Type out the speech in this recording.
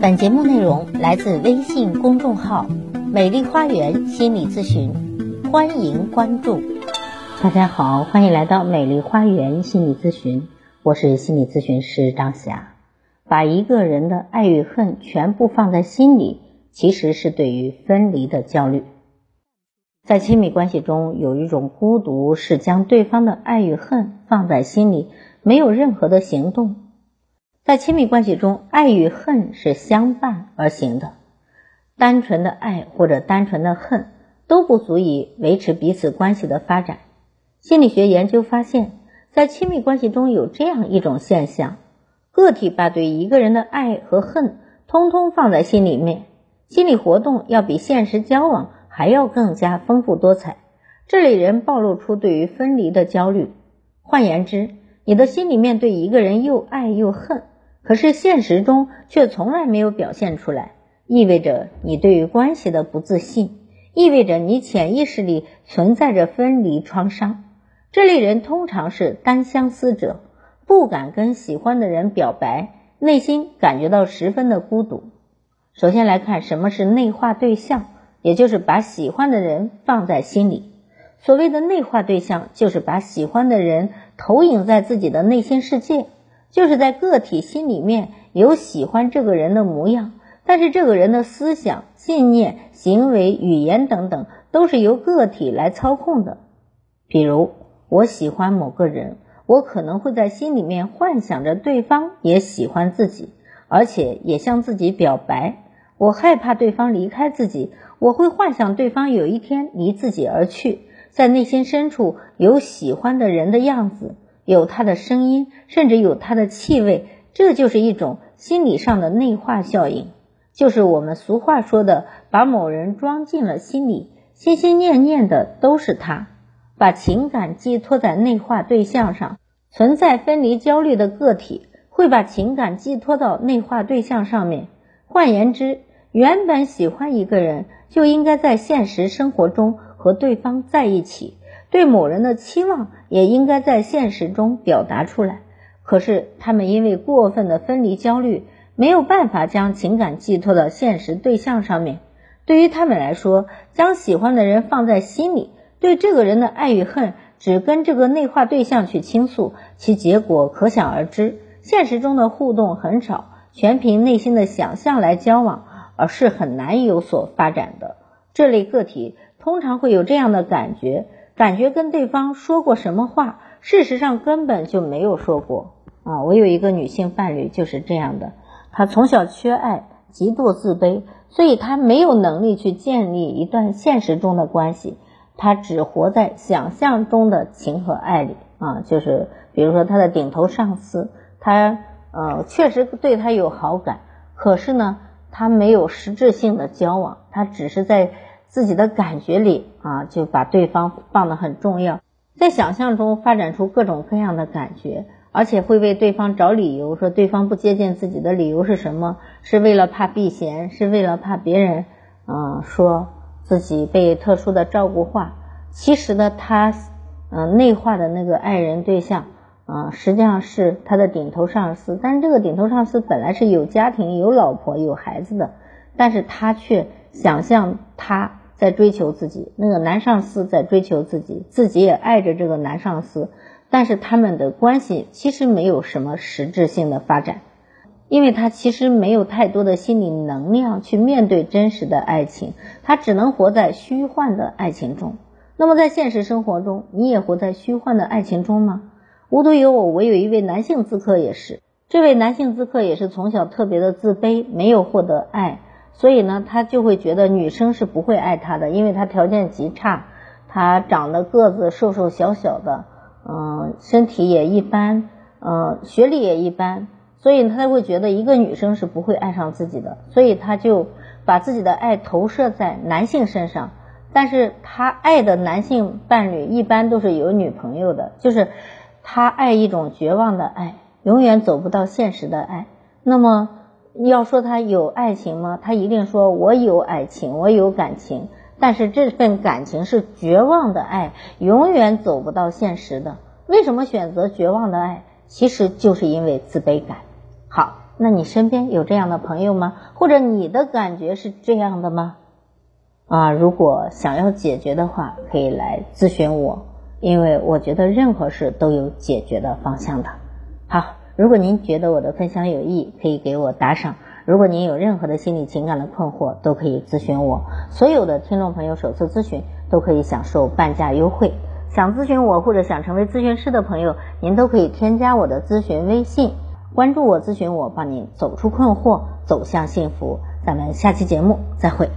本节目内容来自微信公众号“美丽花园心理咨询”，欢迎关注。大家好，欢迎来到美丽花园心理咨询，我是心理咨询师张霞。把一个人的爱与恨全部放在心里，其实是对于分离的焦虑。在亲密关系中，有一种孤独，是将对方的爱与恨放在心里，没有任何的行动。在亲密关系中，爱与恨是相伴而行的。单纯的爱或者单纯的恨都不足以维持彼此关系的发展。心理学研究发现，在亲密关系中有这样一种现象：个体把对一个人的爱和恨通通放在心里面，心理活动要比现实交往还要更加丰富多彩。这类人暴露出对于分离的焦虑。换言之，你的心里面对一个人又爱又恨。可是现实中却从来没有表现出来，意味着你对于关系的不自信，意味着你潜意识里存在着分离创伤。这类人通常是单相思者，不敢跟喜欢的人表白，内心感觉到十分的孤独。首先来看什么是内化对象，也就是把喜欢的人放在心里。所谓的内化对象，就是把喜欢的人投影在自己的内心世界。就是在个体心里面有喜欢这个人的模样，但是这个人的思想、信念、行为、语言等等都是由个体来操控的。比如，我喜欢某个人，我可能会在心里面幻想着对方也喜欢自己，而且也向自己表白。我害怕对方离开自己，我会幻想对方有一天离自己而去，在内心深处有喜欢的人的样子。有他的声音，甚至有他的气味，这就是一种心理上的内化效应，就是我们俗话说的把某人装进了心里，心心念念的都是他，把情感寄托在内化对象上。存在分离焦虑的个体会把情感寄托到内化对象上面。换言之，原本喜欢一个人，就应该在现实生活中和对方在一起。对某人的期望也应该在现实中表达出来，可是他们因为过分的分离焦虑，没有办法将情感寄托到现实对象上面。对于他们来说，将喜欢的人放在心里，对这个人的爱与恨只跟这个内化对象去倾诉，其结果可想而知。现实中的互动很少，全凭内心的想象来交往，而是很难有所发展的。这类个体通常会有这样的感觉。感觉跟对方说过什么话，事实上根本就没有说过啊！我有一个女性伴侣就是这样的，她从小缺爱，极度自卑，所以她没有能力去建立一段现实中的关系，她只活在想象中的情和爱里啊！就是比如说她的顶头上司，他呃确实对她有好感，可是呢，他没有实质性的交往，他只是在。自己的感觉里啊，就把对方放得很重要，在想象中发展出各种各样的感觉，而且会为对方找理由，说对方不接近自己的理由是什么？是为了怕避嫌，是为了怕别人，嗯，说自己被特殊的照顾化。其实呢，他，嗯，内化的那个爱人对象，啊，实际上是他的顶头上司，但是这个顶头上司本来是有家庭、有老婆、有孩子的，但是他却想象他。在追求自己，那个男上司在追求自己，自己也爱着这个男上司，但是他们的关系其实没有什么实质性的发展，因为他其实没有太多的心理能量去面对真实的爱情，他只能活在虚幻的爱情中。那么在现实生活中，你也活在虚幻的爱情中吗？无独有偶，我有一位男性咨客也是，这位男性咨客也是从小特别的自卑，没有获得爱。所以呢，他就会觉得女生是不会爱他的，因为他条件极差，他长得个子瘦瘦小小的，嗯，身体也一般，嗯，学历也一般，所以他才会觉得一个女生是不会爱上自己的，所以他就把自己的爱投射在男性身上，但是他爱的男性伴侣一般都是有女朋友的，就是他爱一种绝望的爱，永远走不到现实的爱，那么。要说他有爱情吗？他一定说我有爱情，我有感情，但是这份感情是绝望的爱，永远走不到现实的。为什么选择绝望的爱？其实就是因为自卑感。好，那你身边有这样的朋友吗？或者你的感觉是这样的吗？啊，如果想要解决的话，可以来咨询我，因为我觉得任何事都有解决的方向的。好，如果您觉得我的分享有益，可以给我打赏。如果您有任何的心理情感的困惑，都可以咨询我。所有的听众朋友首次咨询都可以享受半价优惠。想咨询我或者想成为咨询师的朋友，您都可以添加我的咨询微信，关注我，咨询我，帮您走出困惑，走向幸福。咱们下期节目再会。